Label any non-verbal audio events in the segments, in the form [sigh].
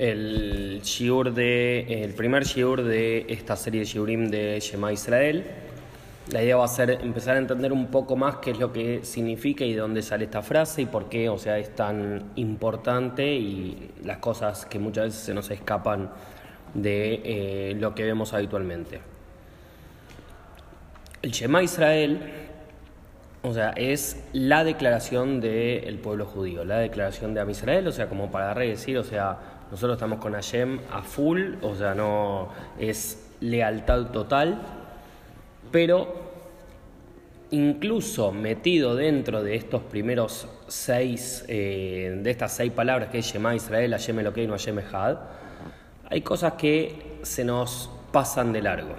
el shiur de, el primer shiur de esta serie de shiurim de Shema Israel. La idea va a ser empezar a entender un poco más qué es lo que significa y de dónde sale esta frase y por qué, o sea, es tan importante y las cosas que muchas veces se nos escapan de eh, lo que vemos habitualmente. El Shema Israel, o sea, es la declaración del pueblo judío, la declaración de Am Israel, o sea, como para decir, o sea, nosotros estamos con Hashem a full, o sea, no es lealtad total, pero incluso metido dentro de estos primeros seis, eh, de estas seis palabras que es Shema Israel, Hashem Elokeinu, Hashem Echad, hay cosas que se nos pasan de largo.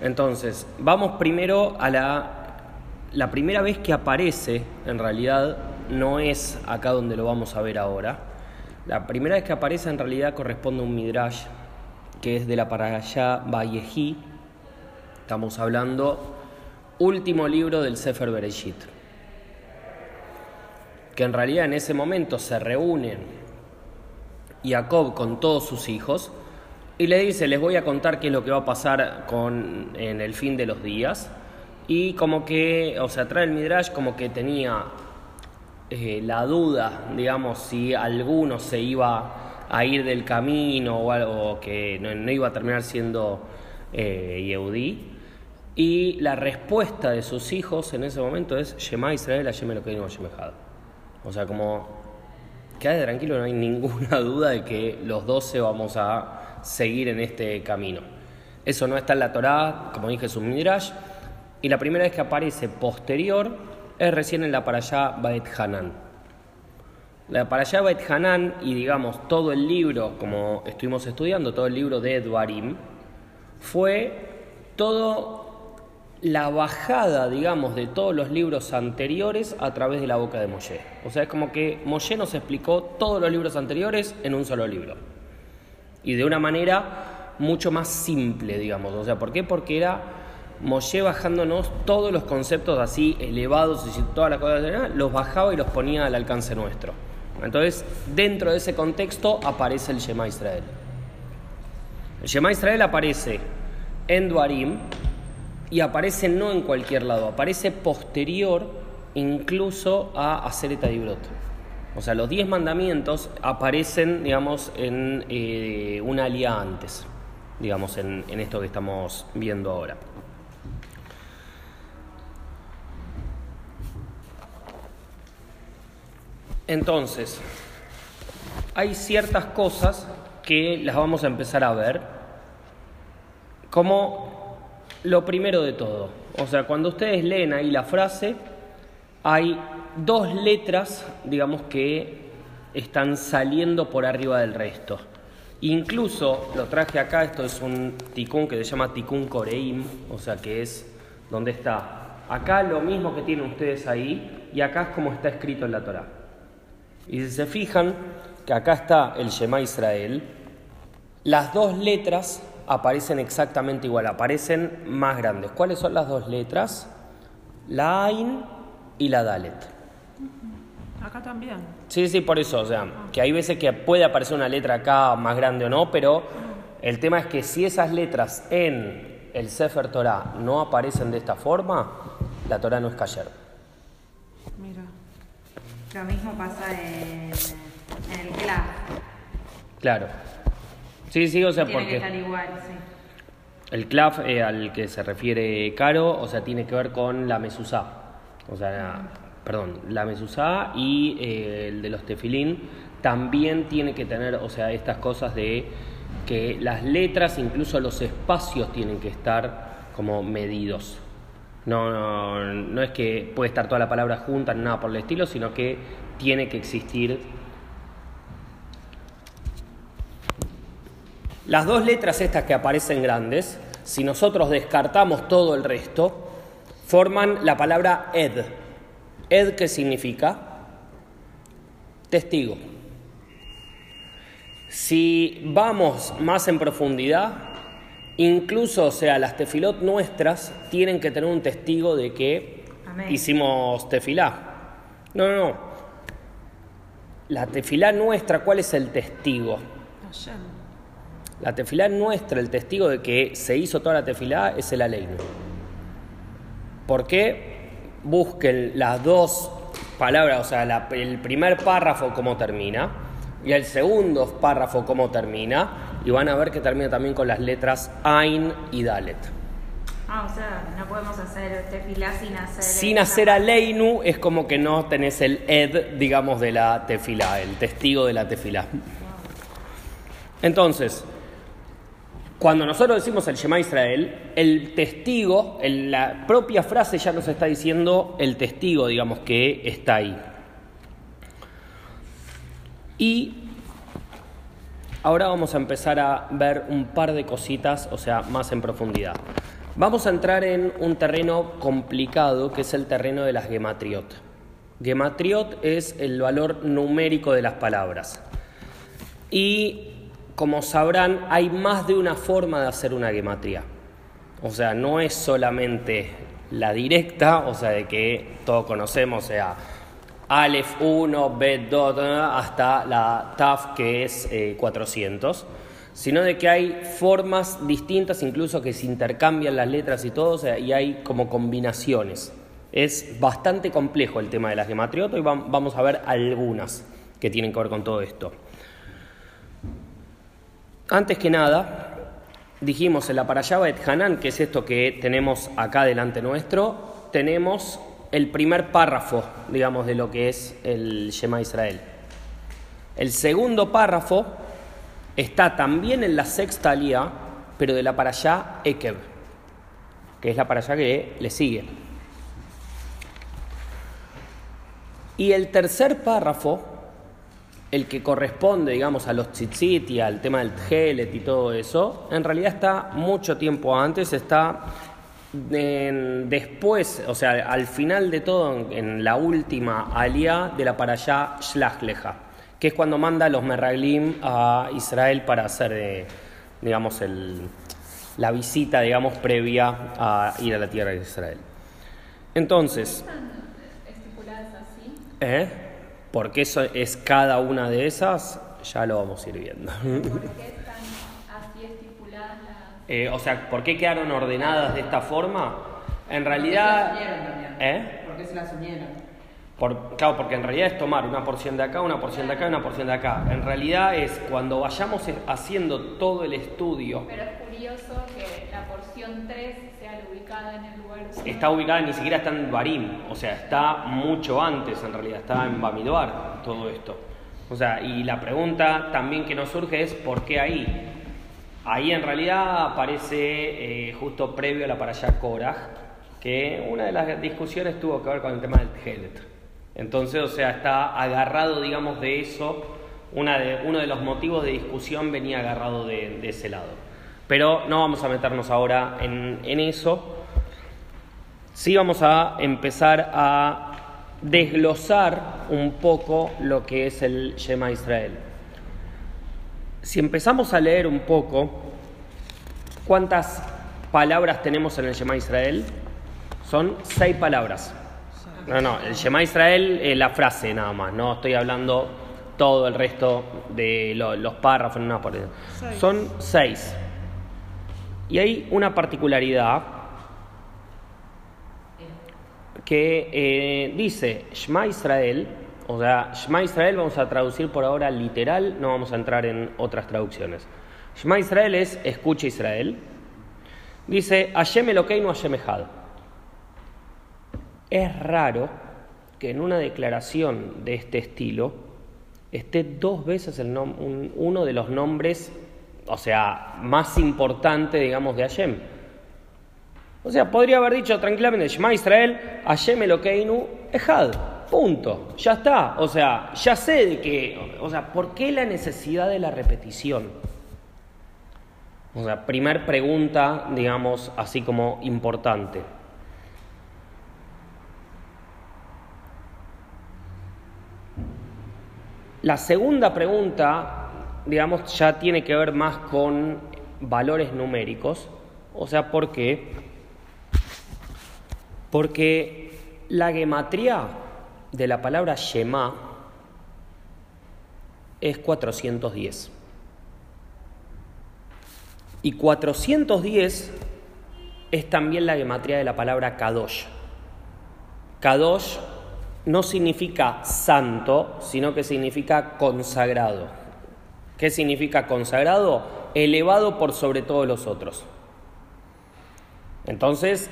Entonces, vamos primero a la, la primera vez que aparece, en realidad, no es acá donde lo vamos a ver ahora. La primera vez que aparece en realidad corresponde a un midrash que es de la Parashá Vallejí. Estamos hablando último libro del Sefer Bereshit. Que en realidad en ese momento se reúnen Jacob con todos sus hijos y le dice, les voy a contar qué es lo que va a pasar con, en el fin de los días. Y como que, o sea, trae el Midrash como que tenía eh, la duda, digamos, si alguno se iba a ir del camino o algo que no, iba a terminar siendo eh. Y la respuesta de sus hijos en ese momento es Shema Israel, Hashem Elokeinu, Hashem O sea, como, quédate tranquilo, no hay ninguna [laughs] duda de que los doce vamos a seguir en este camino. Eso no está en la Torá, como dije, es un midrash. Y la primera vez que aparece posterior es recién en la Parashá Baet Hanan. La Parashá Baet Hanan y digamos todo el libro, como estuvimos estudiando, todo el libro de Edwarim, fue todo la bajada, digamos, de todos los libros anteriores a través de la boca de Moshe. O sea, es como que Moshe nos explicó todos los libros anteriores en un solo libro y de una manera mucho más simple, digamos. O sea, ¿por qué? Porque era Moshe bajándonos todos los conceptos así elevados y todas las cosas, los bajaba y los ponía al alcance nuestro. Entonces, dentro de ese contexto aparece el Shema Israel. El Shema Israel aparece en Duarim y aparece no en cualquier lado, aparece posterior incluso a Aseret Adibrot. O sea, los diez mandamientos aparecen, digamos, en eh, una alía antes, digamos, en esto que estamos viendo ahora. Entonces, hay ciertas cosas que las vamos a empezar a ver como lo primero de todo. O sea, cuando ustedes leen ahí la frase, hay dos letras, digamos, que están saliendo por arriba del resto. Incluso lo traje acá, esto es un ticún que se llama ticún coreim, o sea que es donde está. Acá lo mismo que tienen ustedes ahí, y acá es como está escrito en la Torah. Y si se fijan que acá está el Shema Israel, las dos letras aparecen exactamente igual, aparecen más grandes. ¿Cuáles son las dos letras? La Ain y la Dalet. Acá también. Sí, sí, por eso, o sea, que hay veces que puede aparecer una letra acá más grande o no, pero el tema es que si esas letras en el Sefer Torah no aparecen de esta forma, la Torah no es cayer. Lo mismo pasa en, el CLAF. Claro. Sí, sí, o sea, tiene porque... Que estar igual, sí. El CLAF eh, al que se refiere Caro, o sea, tiene que ver con la mesusá. O sea, perdón, la mezuzá y eh, el de los tefilín también tiene que tener, o sea, estas cosas de que las letras, incluso los espacios tienen que estar como medidos. No, no, no es que puede estar toda la palabra junta, nada por el estilo, sino que tiene que existir. Las dos letras estas que aparecen grandes, si nosotros descartamos todo el resto, forman la palabra ed. Ed ¿qué significa testigo. Si vamos más en profundidad, incluso, o sea, las tefilot nuestras tienen que tener un testigo de que hicimos tefilá. No, no, no. la tefilá nuestra, ¿cuál es el testigo? Hashem. La tefilá nuestra, el testigo de que se hizo toda la tefilá es el aleinu. ¿Por qué? Busquen las dos palabras, o sea, la- el primer párrafo cómo termina y el segundo párrafo cómo termina y van a ver que termina también con las letras Ain y Dalet. Ah, o sea, no podemos hacer tefilá sin hacer. Sin hacer aleinu es como que no tenés el ed, digamos, de la tefilá, el testigo de la tefilá. Entonces, cuando nosotros decimos el Shema Israel, el testigo, el- la propia frase ya nos está diciendo el testigo, digamos, que está ahí. Y ahora vamos a empezar a ver un par de cositas, o sea, más en profundidad. Vamos a entrar en un terreno complicado, que es el terreno de las gematriot. Gematriot es el valor numérico de las palabras. Y como sabrán, hay más de una forma de hacer una gematría. O sea, no es solamente la directa, o sea, de que todos conocemos, o sea, Aleph 1, Bet 2, hasta la Taf que es eh, 400, sino de que hay formas distintas, incluso que se intercambian las letras y todo, o sea, y hay como combinaciones. Es bastante complejo el tema de las gematriotas y vam- vamos a ver algunas que tienen que ver con todo esto. Antes que nada, dijimos en la Parashaba et Hanan, que es esto que tenemos acá delante nuestro, tenemos el primer párrafo, digamos, de lo que es el Shema Israel. El segundo párrafo está también en la sexta alía, pero de la Parashá Ekev, que es la Parashá que le sigue. Y el tercer párrafo, el que corresponde, digamos, a los tzitzit y al tema del tjelet y todo eso, en realidad está mucho tiempo antes, está en- después, o sea, al final de todo, en, en la última alía de la parashá Shlach Leja, que es cuando manda a los Meraglim a Israel para hacer, eh, digamos, el- la visita, digamos, previa a ir a la tierra de Israel. Entonces, ¿Están estipuladas así? ¿Eh? Porque eso es cada una de esas, ya lo vamos a ir viendo. ¿Por qué están así estipuladas las...? Eh, o sea, ¿por qué quedaron ordenadas de esta forma? En realidad... ¿Eh? Porque se las unieron. Por- claro, porque en realidad es tomar una porción de acá, una porción de acá, una porción de acá. En realidad es cuando vayamos haciendo todo el estudio, Pero es curioso que la porción 3 sea la ubicada en el lugar... está ubicada, ni siquiera está en Barim, o sea, está mucho antes en realidad, está en Bamiduar todo esto. O sea, y la pregunta también que nos surge es ¿por qué ahí? Ahí en realidad aparece eh, justo previo a la parashá Korah, que una de las discusiones tuvo que ver con el tema del Tjelet. Entonces, o sea, está agarrado, digamos, de eso, una de, uno de los motivos de discusión venía agarrado de, ese lado. Pero no vamos a meternos ahora en, en eso. Sí vamos a empezar a desglosar un poco lo que es el Shema Israel. Si empezamos a leer un poco, ¿cuántas palabras tenemos en el Shema Israel? Son seis palabras. No, no, el Shema Israel es la frase nada más, no estoy hablando todo el resto de lo- los párrafos, no, por Seis. Son seis. Y hay una particularidad que eh, dice Shema Israel, o sea, Shema Israel vamos a traducir por ahora literal, no vamos a entrar en otras traducciones. Shema Israel es escucha Israel. Dice Hashem Elokeinu Hashem Echad. Es raro que en una declaración de este estilo esté dos veces el uno de los nombres, o sea, más importante, digamos, de Hashem. O sea, podría haber dicho tranquilamente, Shema Israel, Hashem Elokeinu Echad. Punto. Ya está. O sea, ya sé de que. O sea, ¿por qué la necesidad de la repetición? O sea, primer pregunta, digamos, así como importante. La segunda pregunta, digamos, ya tiene que ver más con valores numéricos. O sea, ¿por qué? Porque la gematría de la palabra Shema es 410. Y 410 es también la gematría de la palabra Kadosh. Kadosh no significa santo, sino que significa consagrado. ¿Qué significa consagrado? Elevado por sobre todos los otros. Entonces,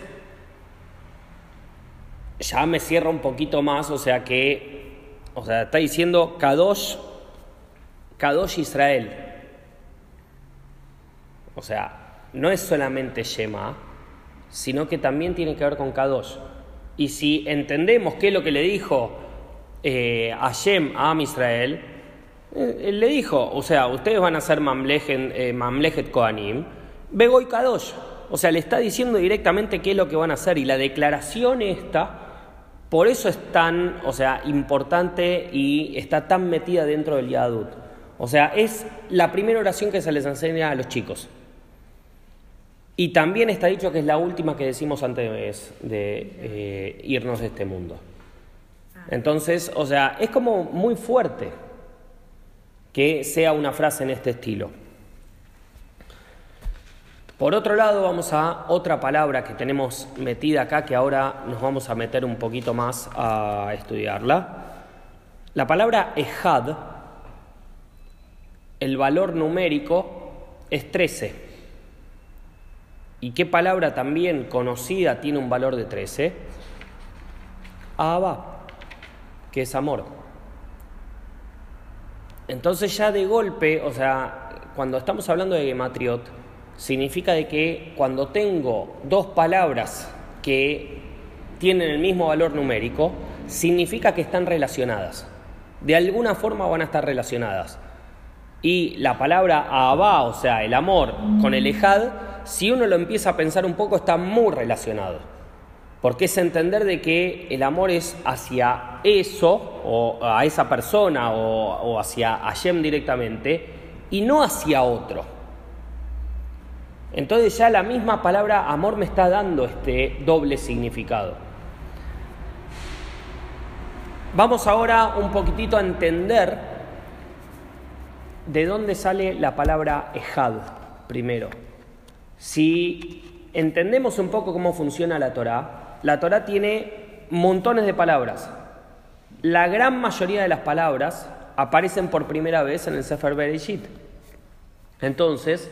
ya me cierra un poquito más, o sea que, o sea, está diciendo Kadosh, Kadosh Israel. O sea, no es solamente Shema, sino que también tiene que ver con Kadosh. Y si entendemos qué es lo que le dijo eh, Hashem a Am Israel, eh, él le dijo, o sea, ustedes van a ser Mamlechet, eh, Mamlechet Kohanim, Begoy Kadosh. O sea, le está diciendo directamente qué es lo que van a hacer. Y la declaración esta, por eso es tan, o sea, importante y está tan metida dentro del Yadut. O sea, es la primera oración que se les enseña a los chicos. Y también está dicho que es la última que decimos antes de eh, irnos de este mundo. Entonces, o sea, es como muy fuerte que sea una frase en este estilo. Por otro lado, vamos a otra palabra que tenemos metida acá, que ahora nos vamos a meter un poquito más a estudiarla. La palabra ejad, el valor numérico es 13. ¿Y qué palabra también conocida tiene un valor de 13? Abba, que es amor. Entonces ya de golpe, o sea, cuando estamos hablando de gematriot, significa de que cuando tengo dos palabras que tienen el mismo valor numérico, significa que están relacionadas. De alguna forma van a estar relacionadas. Y la palabra Abba, o sea, el amor, con el ejad, si uno lo empieza a pensar un poco, está muy relacionado. Porque es entender de que el amor es hacia eso, o a esa persona, o, o hacia Hashem directamente, y no hacia otro. Entonces ya la misma palabra amor me está dando este doble significado. Vamos ahora un poquitito a entender de dónde sale la palabra ejad primero. Si entendemos un poco cómo funciona la Torah, la Torah tiene montones de palabras. La gran mayoría de las palabras aparecen por primera vez en el Sefer Bereshit. Entonces,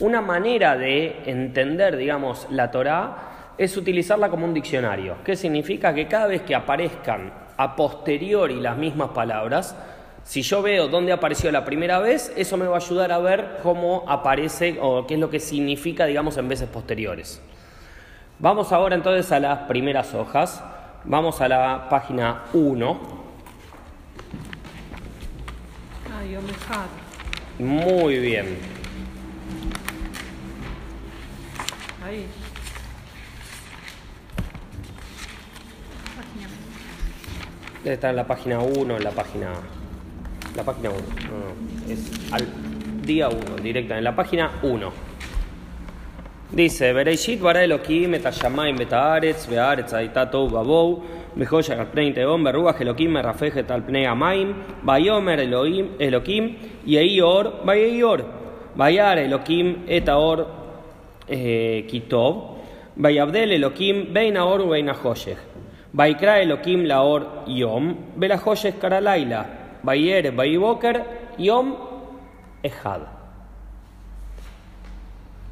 una manera de entender, digamos, la Torá es utilizarla como un diccionario. ¿Qué significa? Que cada vez que aparezcan a posteriori las mismas palabras, si yo veo dónde apareció la primera vez, eso me va a ayudar a ver cómo aparece o qué es lo que significa, digamos, en veces posteriores. Vamos ahora entonces a las primeras hojas. Vamos a la página 1. Muy bien. Ahí. Debe estar en la página 1, en la página. La página 1. No, no. Es al día 1, directa, en la página 1. Dice, Bereishit bara Elohim, Betayamaim, Betaaretz, Bearetz, Aitatou, Babou, Bejoya, Galpnei, Teom, Berruach, Elohim, Merafeje, Talpnei, Amaim, Bayomer, Elohim, Elohim, Yehior, Bayehior, Bayar, Elohim, Etaor, Kitov, Vayabdel Elohim, Beinaor, Beinahoshech, Vaikra Elohim Laor Yom, Belahoshech Karalaila, Bayer, Baiboker, Yom Ejad.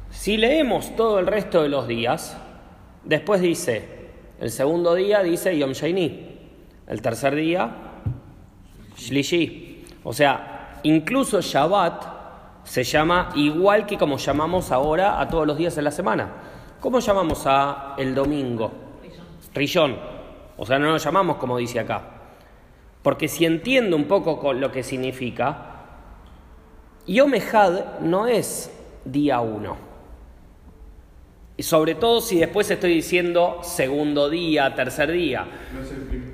Si leemos todo el resto de los días, después dice, el segundo día dice Yom Shaini, el tercer día Shlishi. O sea, incluso Shabbat se llama igual que como llamamos ahora a todos los días de la semana. ¿Cómo llamamos a el domingo? Rillón. O sea, no lo llamamos como dice acá. Porque si entiendo un poco con lo que significa, Yom no es día uno. Y sobre todo si después estoy diciendo segundo día, tercer día. No es el,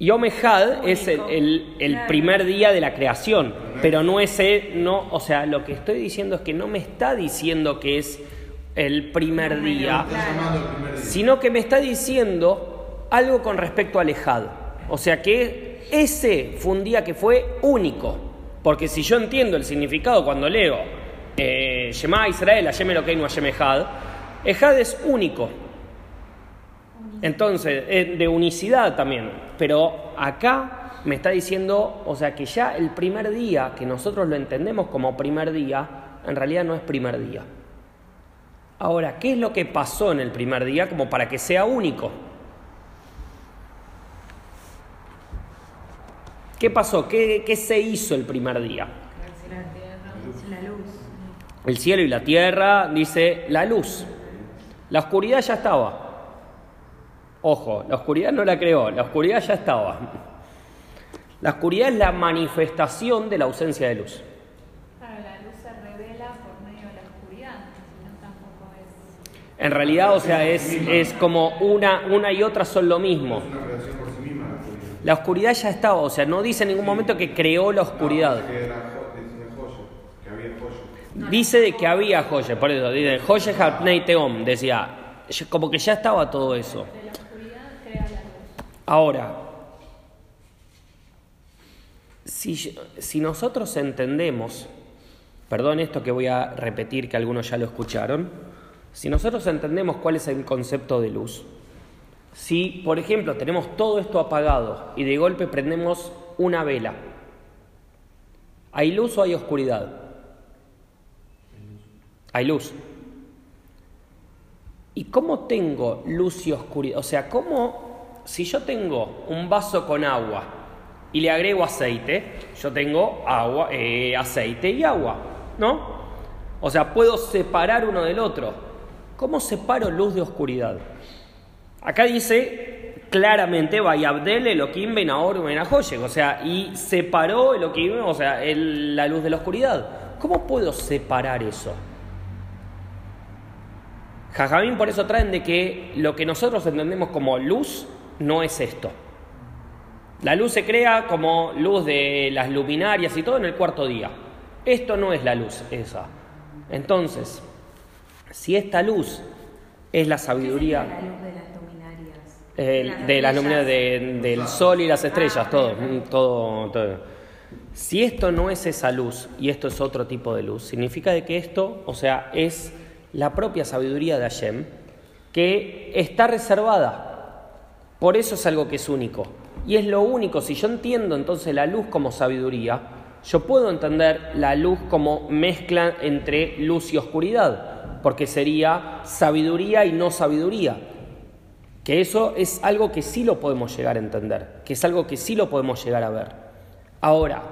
Yom es el, primer día de la creación, pero no es no, o sea, lo que estoy diciendo es que no me está diciendo que es el primer día, sino que me está diciendo algo con respecto al Ejad. O sea que ese fue un día que fue único. Porque si yo entiendo el significado cuando leo eh, Shema Israel, Hashem Elokeinu, Hashem Ejad, Ejad es único. Entonces, eh, de unicidad también. Pero acá me está diciendo, o sea, que ya el primer día, que nosotros lo entendemos como primer día, en realidad no es primer día. Ahora, ¿qué es lo que pasó en el primer día como para que sea único? ¿Qué pasó? ¿Qué, se hizo el primer día? La luz. El cielo y la tierra, dice la luz. La oscuridad ya estaba. Ojo, la oscuridad no la creó, la oscuridad ya estaba. La oscuridad es la manifestación de la ausencia de luz. Claro, la luz se revela por medio de la oscuridad, si no tampoco es... En realidad, o sea, es, es como una, una y otra son lo mismo. Es una relación por sí misma la oscuridad. La oscuridad ya estaba, o sea, no dice en ningún momento que creó la oscuridad. Dice de que había joye, por eso, dice, joye hapnei teom, decía, como que ya estaba todo eso. De la oscuridad crea la luz. Ahora, si, nosotros entendemos, perdón esto que voy a repetir que algunos ya lo escucharon, si nosotros entendemos cuál es el concepto de luz, si por ejemplo tenemos todo esto apagado y de golpe prendemos una vela, ¿hay luz o hay oscuridad? Hay luz. ¿Y cómo tengo luz y oscuridad? O sea, ¿cómo, si yo tengo un vaso con agua y le agrego aceite, yo tengo agua, eh, aceite y agua, ¿no? O sea, puedo separar uno del otro. ¿Cómo separo luz de oscuridad? Acá dice claramente, Vayabdel, Elohim, Benaor, Benahoyek, o sea, y separó Elohim, o sea, la luz de la oscuridad. ¿Cómo puedo separar eso? Jajamín por eso traen de que lo que nosotros entendemos como luz no es esto. La luz se crea como luz de las luminarias y todo en el cuarto día. Esto no es la luz esa. Entonces, si esta luz es la ¿Qué sabiduría la luz de las luminarias? eh, de las luminarias de- del sol y las estrellas, Ah, todo, todo, todo. Si esto no es esa luz y esto es otro tipo de luz, significa de que esto, o sea, es la propia sabiduría de Hashem que está reservada. Por eso es algo que es único. Y es lo único, si yo entiendo entonces la luz como sabiduría, yo puedo entender la luz como mezcla entre luz y oscuridad, porque sería sabiduría y no sabiduría. Que eso es algo que sí lo podemos llegar a entender, que es algo que sí lo podemos llegar a ver. Ahora,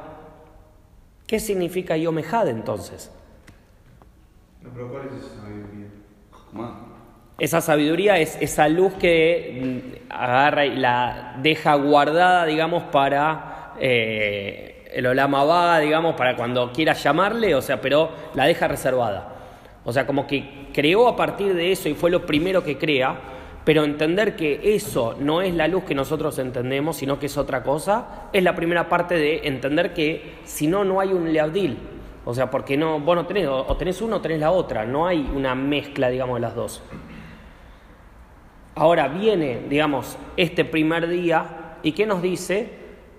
¿qué significa Yomejad entonces? No, pero ¿cuál es esa sabiduría? Esa sabiduría es esa luz que mm, agarra y la deja guardada, digamos, para eh, el Olamabá, digamos, para cuando quiera llamarle, o sea, pero la deja reservada. O sea, como que creó a partir de eso y fue lo primero que crea, pero entender que eso no es la luz que nosotros entendemos, sino que es otra cosa, es la primera parte de entender que si no, no hay un leabdil. O sea, porque no, vos no tenés, o tenés uno o tenés la otra, no hay una mezcla, digamos, de las dos. Ahora viene, digamos, este primer día y ¿qué nos dice?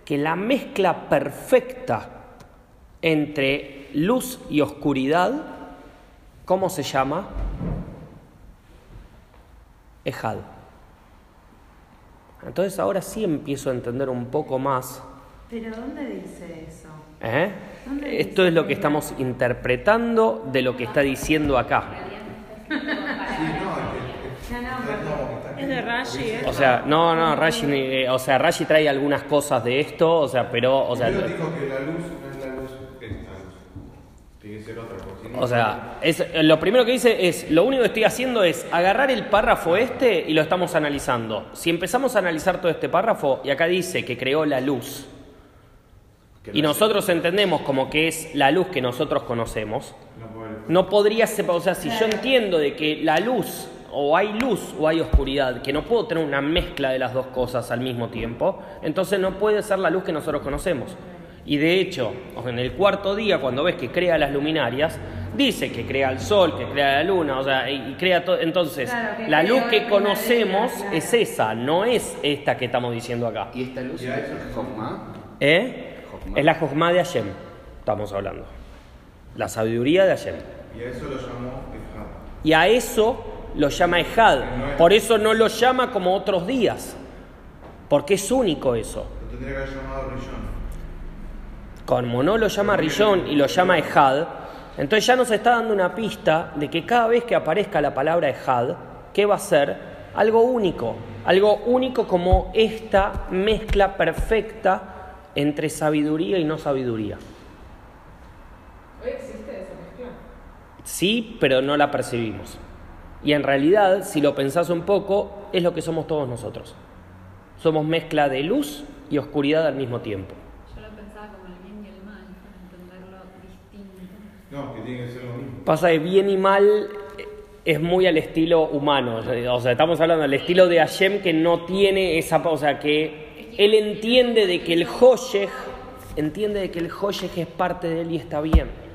Que la mezcla perfecta entre luz y oscuridad, ¿cómo se llama? Ejad. Entonces ahora sí empiezo a entender un poco más. ¿Pero dónde dice eso? ¿eh? ¿Dónde Esto dice es lo que que estamos interpretando de lo que está diciendo acá. Sí, no, es que- No, no, es- porque- Es de Rashi, ¿eh? O sea, no, no, Rashi, eh, o sea, Rashi trae algunas cosas de esto, o sea, pero, o sea, Primero dijo que la luz no es la luz, esta luz. Tiene que ser otra, porque si no- O sea, es, lo primero que dice es, lo único que estoy haciendo es agarrar el párrafo este y lo estamos analizando. Si empezamos a analizar todo este párrafo, y acá dice que creó la luz, y nosotros entendemos como que es la luz que nosotros conocemos, no podría ser, o sea, si yo entiendo de que la luz, o hay luz o hay oscuridad, que no puedo tener una mezcla de las dos cosas al mismo tiempo, entonces no puede ser la luz que nosotros conocemos. Y de hecho, en el cuarto día, cuando ves que crea las luminarias, dice que crea el sol, que crea la luna, o sea, y y crea todo. Entonces, Claro, que la luz que conocemos claro. es esa, no es esta que estamos diciendo acá. ¿Y esta luz es Jokma? ¿Eh? Es la Jojma de Hashem, estamos hablando. La sabiduría de Hashem. Y a eso lo llamó Ejad. Y a eso lo llama Ejad. Por eso no lo llama como otros días. Porque es único eso. Lo tendría que haber llamado Rillón. Como no lo llama Rillón y lo llama Ejad, entonces ya nos está dando una pista de que cada vez que aparezca la palabra Ejad, ¿qué va a ser? Algo único. Algo único como esta mezcla perfecta entre sabiduría y no sabiduría. ¿Hoy existe esa mezcla? Sí, pero no la percibimos. Y en realidad, si lo pensás un poco, es lo que somos todos nosotros. Somos mezcla de luz y oscuridad al mismo tiempo. Yo lo pensaba como el bien y el mal, para entenderlo distinto. No, que tiene que ser lo mismo. Pasa de bien y mal eh, es muy al estilo humano. O sea, estamos hablando del estilo de Hashem que no tiene esa... O sea, que él entiende de que el Hoshech, entiende de que el Hoshech es parte de él y está bien.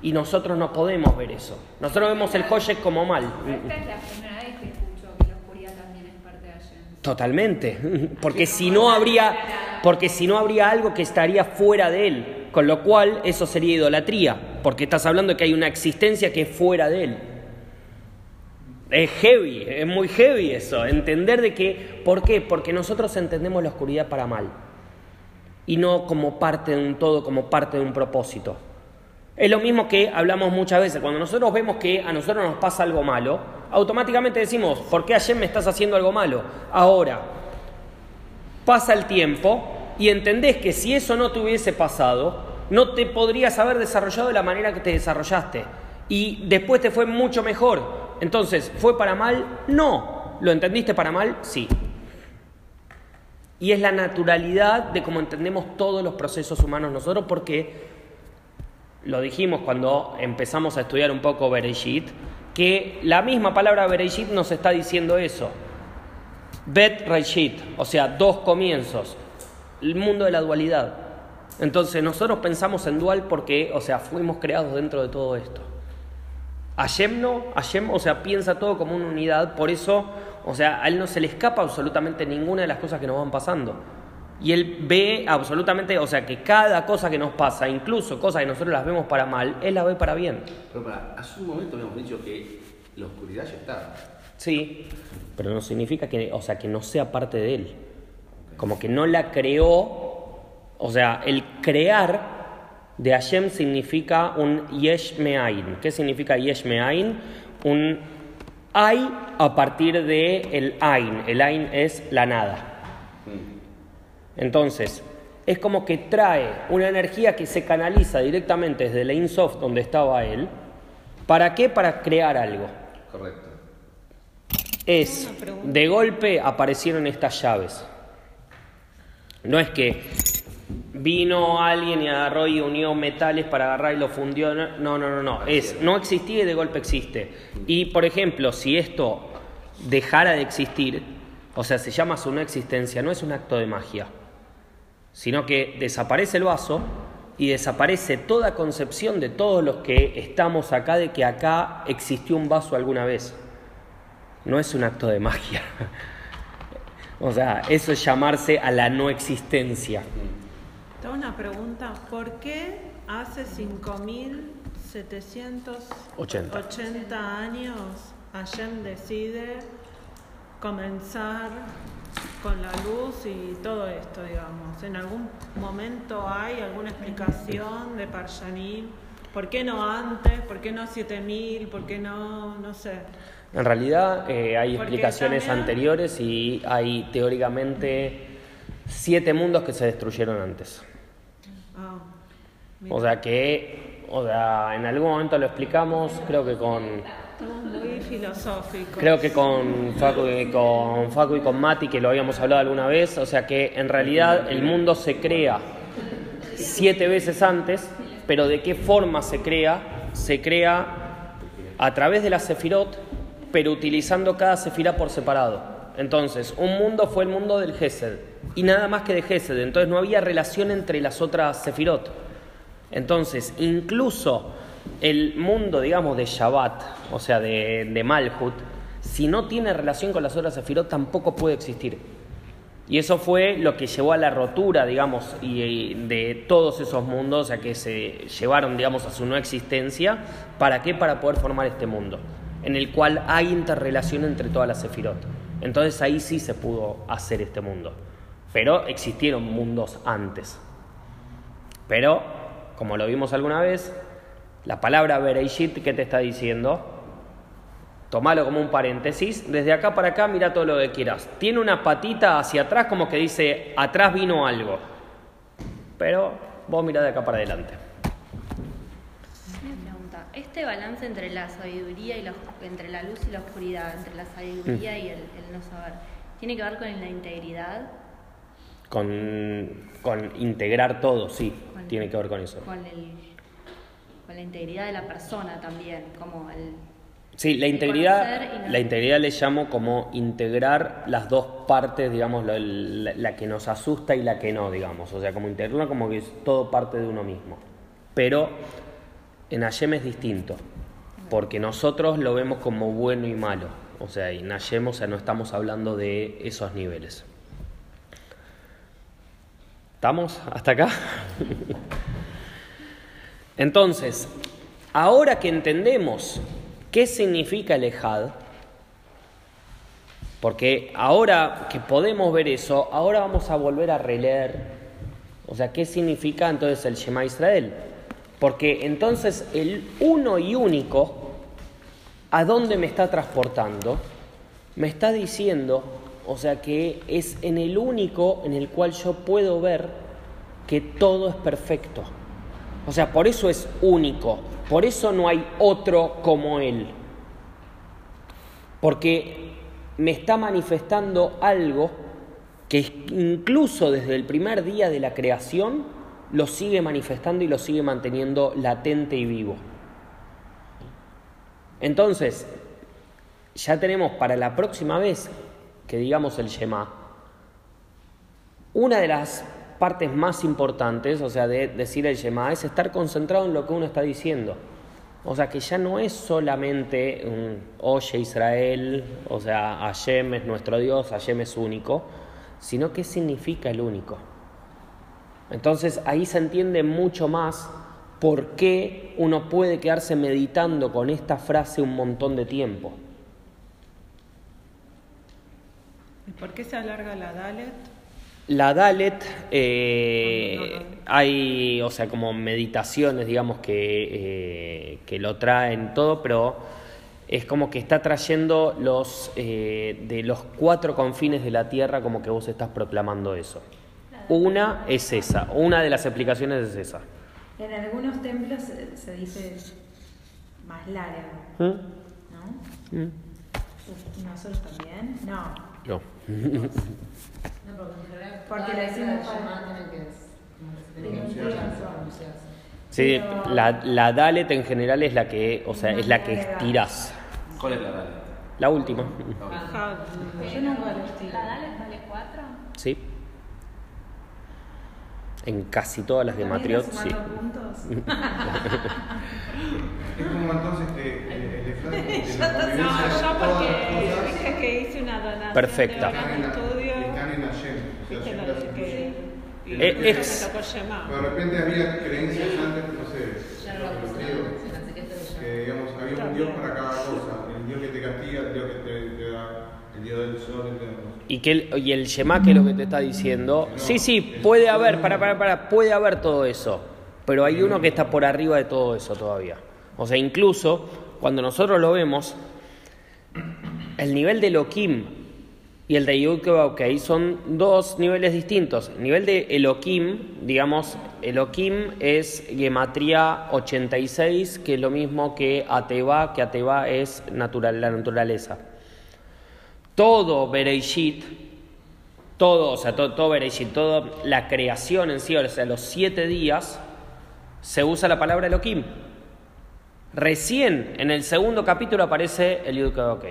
Y nosotros no podemos ver eso. Nosotros vemos el Hoshech como mal. Esta es la primera vez que escucho que la oscuridad también es parte de Hashem. Totalmente, [laughs] porque si no habría, porque si no habría algo que estaría fuera de él, con lo cual eso sería idolatría, porque estás hablando de que hay una existencia que es fuera de él. Es heavy, es muy heavy eso, entender de que, ¿por qué? Porque nosotros entendemos la oscuridad para mal y no como parte de un todo, como parte de un propósito. Es lo mismo que hablamos muchas veces. Cuando nosotros vemos que a nosotros nos pasa algo malo, automáticamente decimos, ¿por qué ayer me estás haciendo algo malo? Ahora, pasa el tiempo y entendés que si eso no te hubiese pasado, no te podrías haber desarrollado de la manera que te desarrollaste. Y después te fue mucho mejor. Entonces, ¿fue para mal? No. ¿Lo entendiste para mal? Sí. Y es la naturalidad de cómo entendemos todos los procesos humanos nosotros porque lo dijimos cuando empezamos a estudiar un poco Bereshit, que la misma palabra Bereshit nos está diciendo eso. Bet Reishit, o sea, dos comienzos, el mundo de la dualidad. Entonces nosotros pensamos en dual porque, o sea, fuimos creados dentro de todo esto. Hashem no, Hashem, o sea, piensa todo como una unidad, por eso, o sea, a él no se le escapa absolutamente ninguna de las cosas que nos van pasando. Y él ve absolutamente, o sea, que cada cosa que nos pasa, incluso cosas que nosotros las vemos para mal, él la ve para bien. Pero para, hace un momento habíamos dicho que la oscuridad ya estaba. Sí, pero no significa que, o sea, que no sea parte de él. Como que no la creó, o sea, el crear de Hashem significa un yesh me'ain. ¿Qué significa yesh me'ain? Un hay a partir de el ain. El ain es la nada. Entonces, es como que trae una energía que se canaliza directamente desde el Ein Sof donde estaba él. ¿Para qué? Para crear algo. Correcto. Es, de golpe aparecieron estas llaves. No es que vino alguien y agarró y unió metales para agarrar y lo fundió. No, no, no, no. Es, no existía y de golpe existe. Y, por ejemplo, si esto dejara de existir, o sea, se llama su no existencia, no es un acto de magia, sino que desaparece el vaso y desaparece toda concepción de todos los que estamos acá de que acá existió un vaso alguna vez. No es un acto de magia. [laughs] O sea, eso es llamarse a la no existencia. Tengo una pregunta. ¿Por qué hace 5.780 años Hashem decide comenzar con la luz y todo esto, digamos? ¿En algún momento hay alguna explicación de Parshanim? ¿Por qué no antes? ¿Por qué no 7.000? ¿Por qué no, no sé? En realidad eh, hay Porque explicaciones también- anteriores y hay teóricamente siete mundos que se destruyeron antes. Ah. O sea que, o sea, en algún momento lo explicamos, creo que con, muy filosóficos. creo que con Facu, y- con Facu y con Mati, que lo habíamos hablado alguna vez, o sea que en realidad el mundo se crea siete veces antes, pero ¿de qué forma se crea? Se crea a través de la Sefirot, pero utilizando cada Sefirá por separado. Entonces, un mundo fue el mundo del Gesed y nada más que de Gesed. Entonces no había relación entre las otras Sefirot. Entonces, incluso el mundo, digamos, de Shabbat, o sea, de, de Malhut, si no tiene relación con las otras Sefirot, tampoco puede existir. Y eso fue lo que llevó a la rotura, digamos, y de todos esos mundos, o sea, que se llevaron, digamos, a su no existencia. ¿Para qué? Para poder formar este mundo, en el cual hay interrelación entre todas las Sefirot. Entonces ahí sí se pudo hacer este mundo. Pero existieron mundos antes. Pero, como lo vimos alguna vez, la palabra Bereishit, ¿qué te está diciendo? Tomalo como un paréntesis. Desde acá para acá, mira todo lo que quieras. Tiene una patita hacia atrás, como que dice, atrás vino algo. Pero vos mirá de acá para adelante. Una pregunta. Este balance entre la sabiduría y la, entre la luz y la oscuridad, entre la sabiduría y el, el no saber, ¿tiene que ver con la integridad? Con, con integrar todo, sí, Con- tiene que ver con eso. Con, el, con la integridad de la persona también, como el... Sí, la El integridad, no- la integridad le llamo como integrar las dos partes, digamos, la, la- la que nos asusta y la que no, digamos. O sea, como integrarla como que es todo parte de uno mismo. Pero en Hashem es distinto, porque nosotros lo vemos como bueno y malo. O sea, en Hashem, o sea, no estamos hablando de esos niveles. ¿Estamos hasta acá? [laughs] Entonces, ahora que entendemos qué significa el Ejad, porque ahora que podemos ver eso, ahora vamos a volver a releer, o sea, qué significa entonces el Shema Israel. Porque entonces el uno y único, ¿a dónde me está transportando? Me está diciendo, o sea, que es en el único en el cual yo puedo ver que todo es perfecto. O sea, por eso es único, por eso no hay otro como Él. Porque me está manifestando algo que incluso desde el primer día de la creación lo sigue manifestando y lo sigue manteniendo latente y vivo. Entonces, ya tenemos para la próxima vez que digamos el Shema, una de las partes más importantes, o sea, de decir el Shema, es estar concentrado en lo que uno está diciendo. O sea, que ya no es solamente un oye Israel, o sea, Hashem es nuestro Dios, Hashem es único, sino qué significa el único. Entonces ahí se entiende mucho más por qué uno puede quedarse meditando con esta frase un montón de tiempo. ¿Y por qué se alarga la Dalet? La Dalet, eh, hay, o sea, como meditaciones, digamos, que, eh, que lo traen todo, pero es como que está trayendo los, eh, de los cuatro confines de la tierra, como que vos estás proclamando eso. Una es esa, una de las explicaciones es esa. En algunos templos se, se dice más larga, ¿Mm? ¿no? ¿Mm? ¿Nosotros también? No. No. No, porque en general. Porque decimos del para- que. pronunciarse. Sí, Pero- la, la Dalet en general es la que, o sea, es la que estirás. ¿Cuál es la realidad? La última. Ajá, Yo nunca lo estiro. ¿La Dalet vale 4? Sí. En casi todas las de ¿También Matriot, sí. [laughs] Es como entonces que el, el [laughs] la No, convivencia yo de todas porque las cosas dije Eh, después es- me tocó Shema. Pero de repente había creencias antes, no sé, que Shema. digamos, había un Dios para cada cosa. El Dios que te castiga, el Dios que te, te da, el Dios del sol, el Dios. Y, que el, y el Shema, que es lo que te está diciendo. Sí, sí, puede haber, para, para, para, puede haber todo eso. Pero hay uno que está por arriba de todo eso todavía. O sea, incluso cuando nosotros lo vemos, el nivel de Elohim y el de Yud ok, son dos niveles distintos. El nivel de Elohim, digamos, Elohim es gematría 86, que es lo mismo que Ateba, que Ateba es natural, la naturaleza todo Bereishit, todo, o sea, todo, todo Bereishit, toda la creación en sí, o sea, los siete días, se usa la palabra Elohim. Recién en el segundo capítulo aparece el Yud Ok.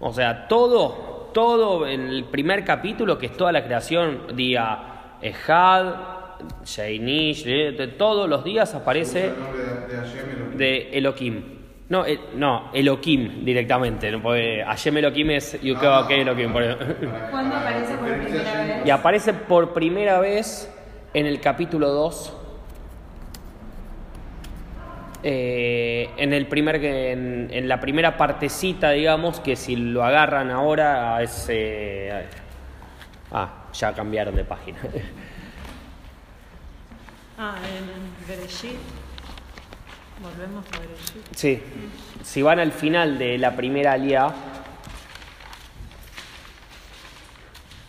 O sea, todo, todo en el primer capítulo, que es toda la creación, día Ejad, Sheinish, eh, todos los días aparece El nombre de, Elohim. Elohim. No, eh, no, Elohim directamente. ¿no? Porque Hashem Elohim es Yukeo Elohim. por eso. Para- ¿Cuándo aparece por primera vez? Y aparece por primera vez en el capítulo 2. Eh, en el primer en, en la primera partecita digamos que si lo agarran ahora es eh, ah ya cambiaron de página [laughs] Ah, en Bereshit. Volvemos a Bereshit. sí si van al final de la primera aliá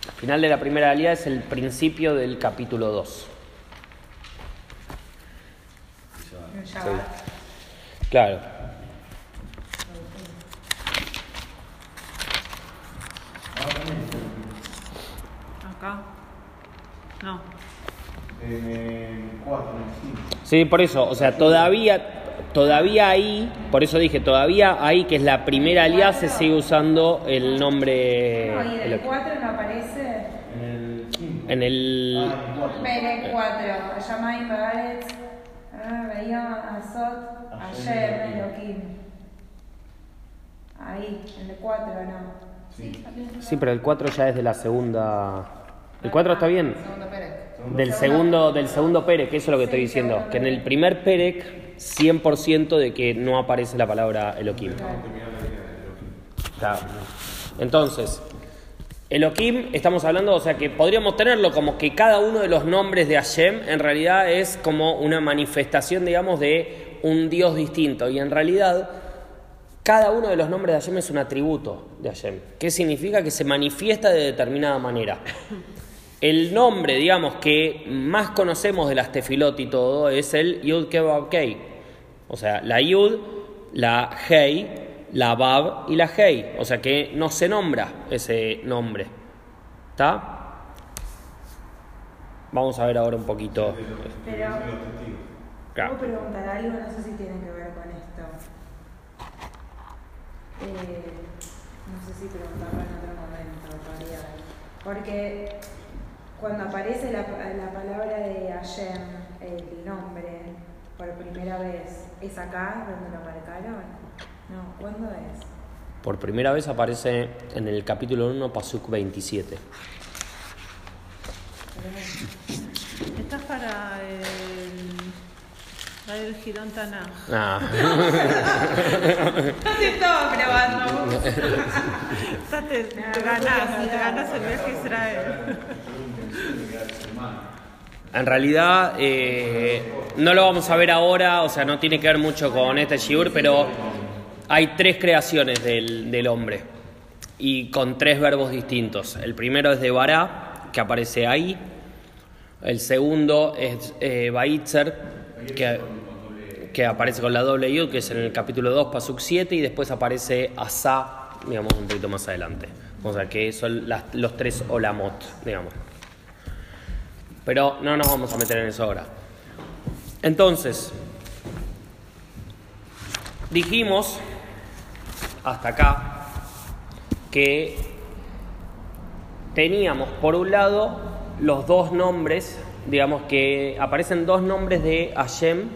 al final de la primera aliá es el principio del capítulo 2 Ya Sí. Claro. Acá. No. En 4, en 5. Sí, por eso, o sea, todavía, todavía ahí, por eso dije, todavía ahí que es la primera alianza se sigue usando el nombre No, y del Elohim. 4 no aparece. En el 5. en el Ah, en 4. Ah, Veía Azot. Ayer, Elohim. Ahí, en el 4 no. Sí, pero el 4 ya es de la segunda. El 4 está bien. Segundo Pérez. Del segundo, del segundo Perec, que eso es lo que estoy diciendo. Que en el primer Perec, 100% de que no aparece la palabra Elohim. Claro. Entonces, Elohim, estamos hablando, o sea que podríamos tenerlo como que cada uno de los nombres de Hashem en realidad es como una manifestación, digamos, de un Dios distinto. Y en realidad, cada uno de los nombres de Hashem es un atributo de Hashem. ¿Qué significa? Que se manifiesta de determinada manera. [laughs] El nombre, digamos, que más conocemos de las tefilot y todo es el Yud Kebab Kei. O sea, la Yud, la Hei, la Bab y la Hei. O sea que no se nombra ese nombre. ¿Está? Vamos a ver ahora un poquito. Pero. Claro. Puedo preguntar algo, no sé si tiene que ver con esto. Eh, no sé si preguntarlo en otro momento, ver. Porque cuando aparece la, la palabra de Hashem, el nombre, por primera vez, ¿es acá donde lo marcaron? No, ¿cuándo es? Por primera vez aparece en el capítulo 1, Pasuk 27. Esta es para el. La del Girón Tanaj. Ah. No te estaba grabando. Esta te, te ganás, te ganás el viaje a Israel. En realidad, eh, no lo vamos a ver ahora, o sea, no tiene que ver mucho con este shiur, pero hay tres creaciones del, del hombre y con tres verbos distintos. El primero es de Bará, que aparece ahí. El segundo es eh, Baitzer, que, que aparece con la doble yud, que es en el capítulo 2, Pasuk 7, y después aparece Asa, digamos, un poquito más adelante. O sea, que son las- los tres Olamot, digamos. Pero no nos vamos a meter en eso ahora. Entonces, dijimos hasta acá que teníamos por un lado los dos nombres, digamos que aparecen dos nombres de Hashem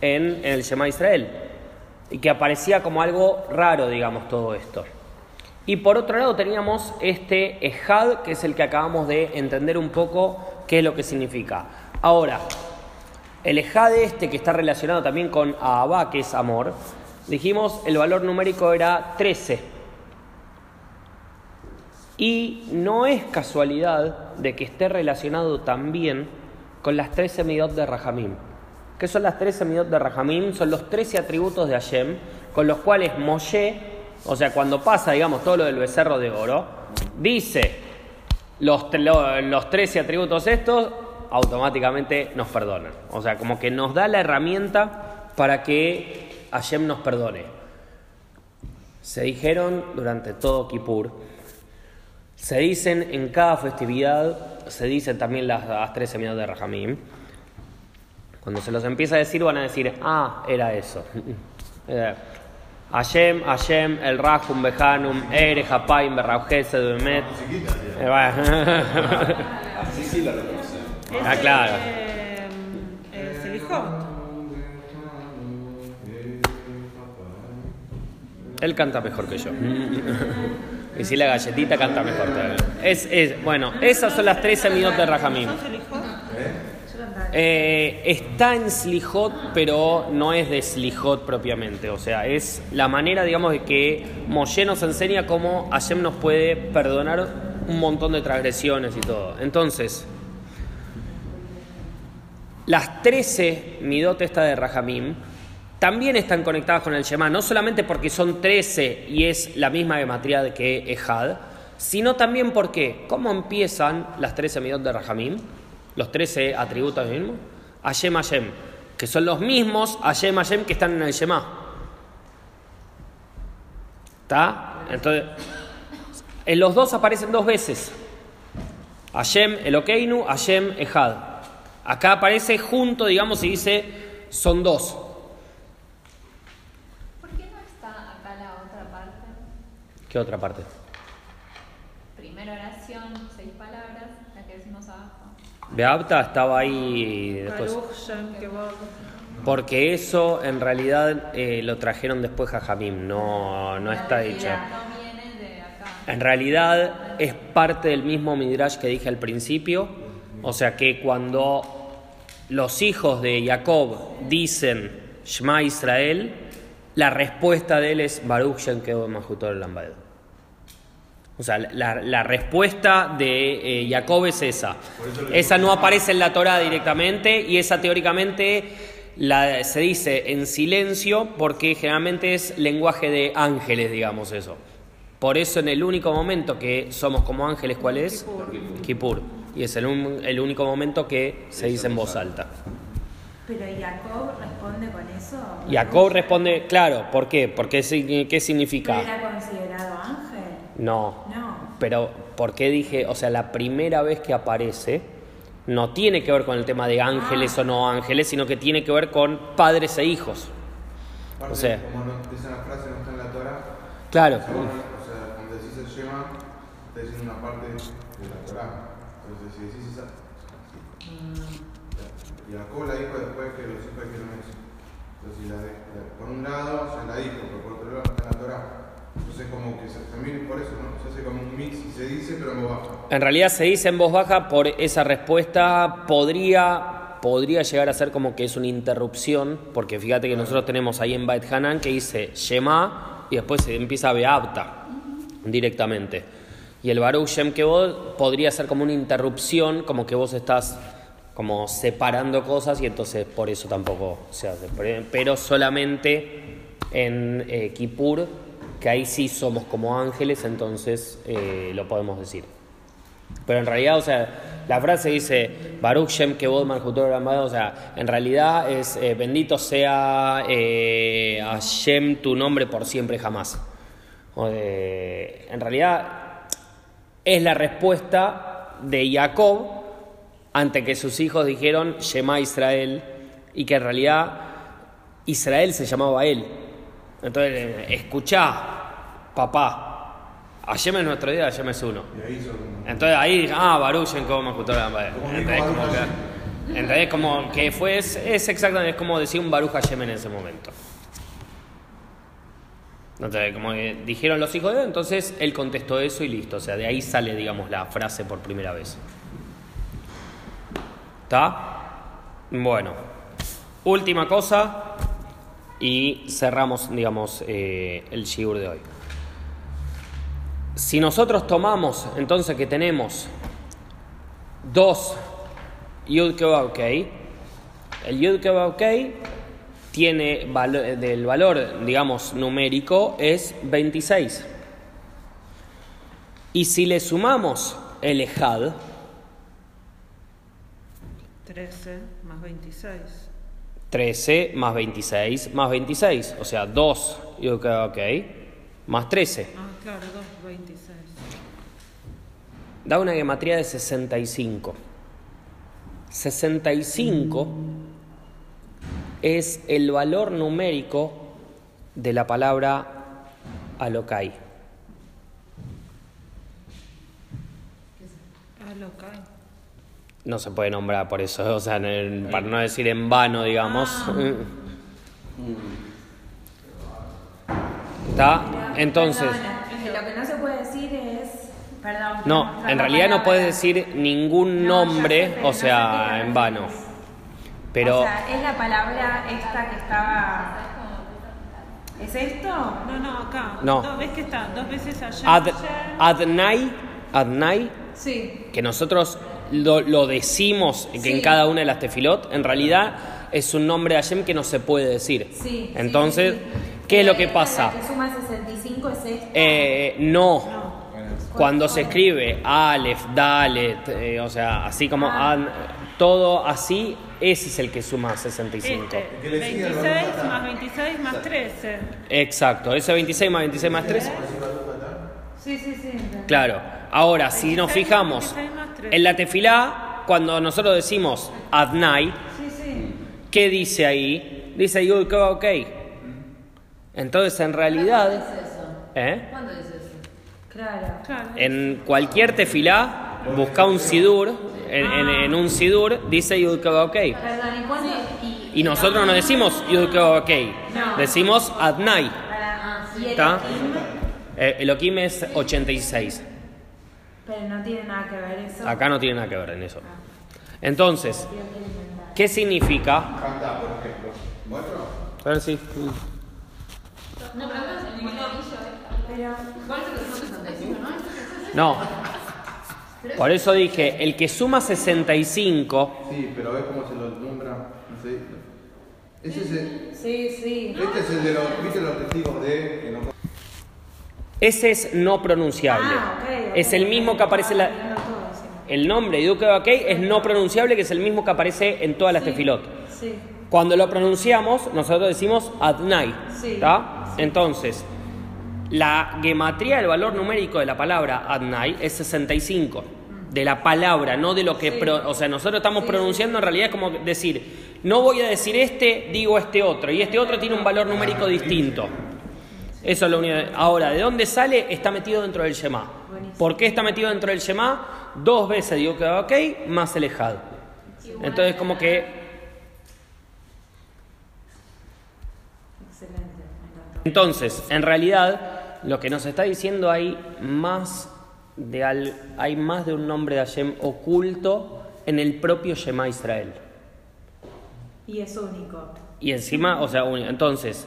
en, el Shema Israel y que aparecía como algo raro, digamos, todo esto. Y por otro lado teníamos este Ejad, que es el que acabamos de entender un poco qué es lo que significa. Ahora, el Ejad este que está relacionado también con Abba, que es amor, dijimos el valor numérico era 13. Y no es casualidad de que esté relacionado también con las 13 midot de Rahamim. ¿Qué son las 13 midot de Rahamim? Son los 13 atributos de Hashem, con los cuales Moshe, o sea, cuando pasa, digamos, todo lo del becerro de oro, dice los, los 13 atributos estos, automáticamente nos perdonan. O sea, como que nos da la herramienta para que Hashem nos perdone. Se dijeron durante todo Kippur, se dicen en cada festividad, se dicen también las, las 13 midot de Rahamim. Cuando se los empieza a decir van a decir, ah, era eso. [laughs] Era- Hashem, Hashem, El Rahum, Behanum, Ere, Hapaim, Berraujesed, Bemet. Eh. [laughs] [laughs] Así sí lo reconoce. Ah, claro. Eh, eh, Selijot. Él canta mejor que yo. Y si la galletita canta mejor todavía. Es, es, bueno, esas son las 13 minutos de Rajamim. ¿Sos Selijot? Eh, está en Slijot, pero no es de Slijot propiamente. O sea, es la manera, digamos, de que Moshe nos enseña cómo Hashem nos puede perdonar un montón de transgresiones y todo. Entonces, las 13 midot esta de Rajamim también están conectadas con el Shema, no solamente porque son 13 y es la misma gematría que Ejad, sino también porque, ¿cómo empiezan las 13 midot de Rajamim? Los 13 atributos mismos. Hashem, Hashem, que son los mismos Hashem, Hashem que están en el Shema. ¿Está? Entonces, en los dos aparecen dos veces. Hashem Elokeinu, Hashem Ejad. Acá aparece junto, digamos, y dice, son dos. ¿Por qué no está acá la otra parte? ¿Qué otra parte? Primera oración, seis palabras, la que decimos abajo. Beapta estaba ahí después. Porque eso en realidad eh, lo trajeron después Jajamim, no, no está hecho. En realidad es parte del mismo Midrash que dije al principio, o sea que cuando los hijos de Jacob dicen Shema Israel, la respuesta de él es Baruch Shem Kevod Mahutor Lambad. O sea, la, la respuesta de eh, Jacob es esa. Esa no aparece en la Torah directamente y esa teóricamente la, se dice en silencio porque generalmente es lenguaje de ángeles, digamos eso. Por eso en el único momento que somos como ángeles, ¿cuál es? Kippur. Y es el, un- el único momento que se dice en voz alta. Pero Jacob responde con eso. Jacob responde, claro, ¿por qué? Porque ¿qué ¿Pero significa? No, No. Pero, ¿por qué dije? O sea, la primera vez que aparece no tiene que ver con el tema de ángeles o no ángeles, sino que tiene que ver con padres e hijos. Aparte, O sea. como no, esa frase no está en la Torah, Claro, o sea, cuando decís el Shema, está diciendo una parte de la Torah. Entonces, si decís esa. Y Jacob la dijo después que los hijos dijeron eso. Entonces, si la la- por un lado ya la dijo, pero por otro lado está en la Torah. Como que se, por eso, ¿no? Se hace como un mix y se dice, pero en voz baja. en realidad se dice en voz baja por esa respuesta podría, podría llegar a ser como que es una interrupción, porque fíjate que nosotros tenemos ahí en Bait Hanan que dice Shema y después se empieza a Beapta directamente. Y el Baruch Shem Kevod podría ser como una interrupción, como que vos estás como separando cosas y entonces por eso tampoco se hace. Pero solamente en eh, Kippur, que ahí sí somos como ángeles, entonces eh, lo podemos decir. Pero en realidad, o sea, la frase dice Baruch Shem Kevod Malchutor Olam", o sea, en realidad es eh, bendito sea eh, Hashem tu nombre por siempre jamás. De- en realidad es la respuesta de Jacob ante que sus hijos dijeron Shema Israel y que en realidad Israel se llamaba él. Entonces, eh, escuchá, papá, Hashem es nuestro Dios, Hashem es uno. Entonces ahí, ah, Baruch en cómo me la Entonces como que, entonces como que fue, es, es exactamente, es como decir un Baruch Hashem en ese momento. Entonces, como que dijeron los hijos de Dios, entonces él contestó eso y listo. O sea, de ahí sale, digamos, la frase por primera vez. ¿Está? Bueno. Última cosa y cerramos, digamos, eh, el shiur de hoy. Si nosotros tomamos, entonces que tenemos dos Yud el Yud ok tiene valo- del valor, digamos, numérico es 26. Y si le sumamos el Ejad, 13 más 26. 13 más 26 más 26, o sea, 2 Yud ok más 13. Ah, claro, 2, 26. Da una gematría de 65. 65 es el valor numérico de la palabra alokai. Lo cae. No se puede nombrar por eso, o sea, en- para no decir en vano, digamos. [laughs] ¿Está? Entonces, lo que no se puede decir es. Perdón. no, en realidad no puedes decir ningún nombre, o no sé sea, en vano. Pero O sea, es la palabra esta que estaba. ¿Es esto? No, no, acá. No. Dos, ¿Ves que está? Dos veces allá. Ad, Adnai, Adnai, Sí. que nosotros lo, lo decimos que en Sí. cada una de las tefilot, en realidad es un nombre de Hashem que no se puede decir. Sí. Entonces, sí, sí. ¿qué es lo que Esta, pasa? La que suma 65 es esta. Eh, no. Cuando se escribe Aleph, Dalet, eh, o sea, así como Ah. Ad- todo así, ese es el que suma 65. Este, Que le sigue el 26 Baruch más 26 más 13. Exacto, ese 26 más 26 más 3. Sí, sí, sí. Claro. Ahora, si nos 26 fijamos 26 más 13. En la tefilá, cuando nosotros decimos Adnai, Sí, sí. ¿qué dice ahí? Dice Yud Keva, ok. Entonces, en ¿Cuándo realidad, dice eso? ¿eh? ¿Cuándo dice eso? Claro. Claro. en cualquier tefilá, busca un sidur, en, en- en un sidur dice Yud ok. ¿y cuándo? Y, Y nosotros no decimos Yud ok. No. Decimos Adnai. ¿Está? Elohim, Eh, Elohim es 86. Pero no tiene nada que ver eso. Acá no tiene nada que ver en eso. Entonces, ¿qué significa? Canta, por ejemplo. ¿Muestro? A ver si. No, pero acá es el monovillo. Pero, ¿Cuál es el que suma 65, no? No. Por eso dije, el que suma 65, Sí, pero ves cómo se lo nombra. No sé. Ese es el, sí, sí. este es el de los, ¿viste los testigos de que no ese es no pronunciable. Ah. Es el mismo que aparece en la. Sí. El nombre de Duque Bakey es no pronunciable, que es el mismo que aparece en todas las tefilot. Sí. Cuando lo pronunciamos, nosotros decimos Adnai. Sí. Entonces, la gematría del valor numérico de la palabra Adnai es 65. De la palabra, no de lo que. Pro- o sea, nosotros estamos pronunciando en realidad es como decir, no voy a decir este, digo este otro. Y este otro tiene un valor numérico distinto. Eso es lo único. Ahora, ¿de dónde sale? Está metido dentro del Shema. Buenísimo. ¿Por qué está metido dentro del Shema? Dos veces digo que ok, más el Ejad. Entonces, como que Excelente. Entonces, en realidad, lo que nos está diciendo hay más de, al- hay más de un nombre de Hashem oculto en el propio Shema Israel. Y es único. Y encima, o sea, un- entonces,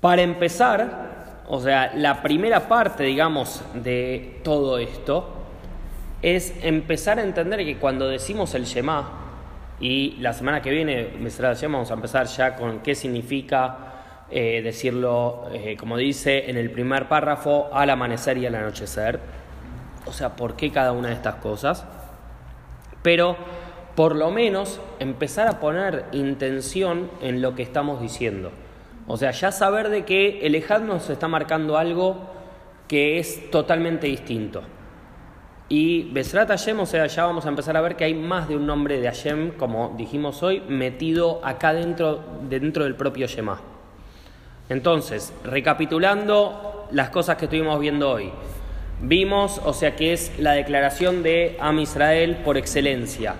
para empezar, o sea, la primera parte, digamos, de todo esto es empezar a entender que cuando decimos el Shema, y la semana que viene, Mesra Hashem, vamos a empezar ya con qué significa eh, decirlo, eh, como dice en el primer párrafo, al amanecer y al anochecer. O sea, ¿por qué cada una de estas cosas? pero por lo menos empezar a poner intención en lo que estamos diciendo. O sea, ya saber de que el Ejad nos está marcando algo que es totalmente distinto. Y Besrat Hashem, o sea, ya vamos a empezar a ver que hay más de un nombre de Hashem, como dijimos hoy, metido acá dentro, dentro del propio Shema. Entonces, recapitulando las cosas que estuvimos viendo hoy. Vimos, o sea, que es la declaración de Am Israel por excelencia.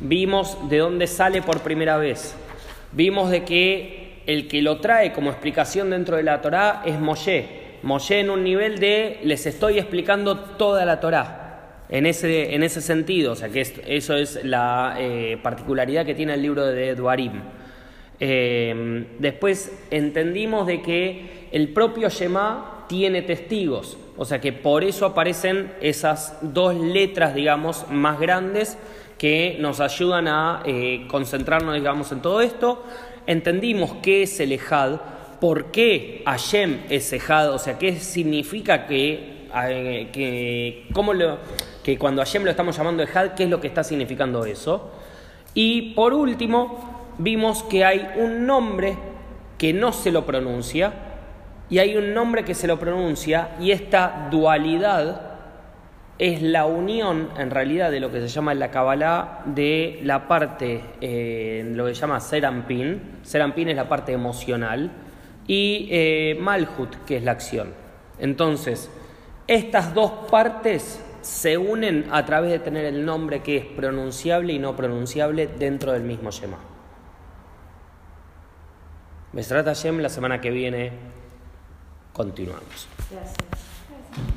Vimos de dónde sale por primera vez. Vimos de que el que lo trae como explicación dentro de la Torá es Moshe. Moshe en un nivel de les estoy explicando toda la Torá. En ese, en ese sentido, o sea que es- eso es la eh, particularidad que tiene el libro de Duarim. Eh, después entendimos de que el propio Shema tiene testigos, o sea que por eso aparecen esas dos letras, digamos, más grandes que nos ayudan a eh, concentrarnos, digamos, en todo esto. Entendimos qué es el Ejad, por qué Hashem es Ejad, o sea, qué significa que, eh, que, cómo lo, que cuando Hashem lo estamos llamando Ejad, qué es lo que está significando eso. Y por último, vimos que hay un nombre que no se lo pronuncia y hay un nombre que se lo pronuncia y esta dualidad es la unión en realidad de lo que se llama la Kabbalah de la parte, eh, lo que se llama Serampin. Serampin es la parte emocional y eh, Malhut, que es la acción. Entonces, estas dos partes se unen a través de tener el nombre que es pronunciable y no pronunciable dentro del mismo Shema. Besrat Hashem, la semana que viene continuamos. Gracias.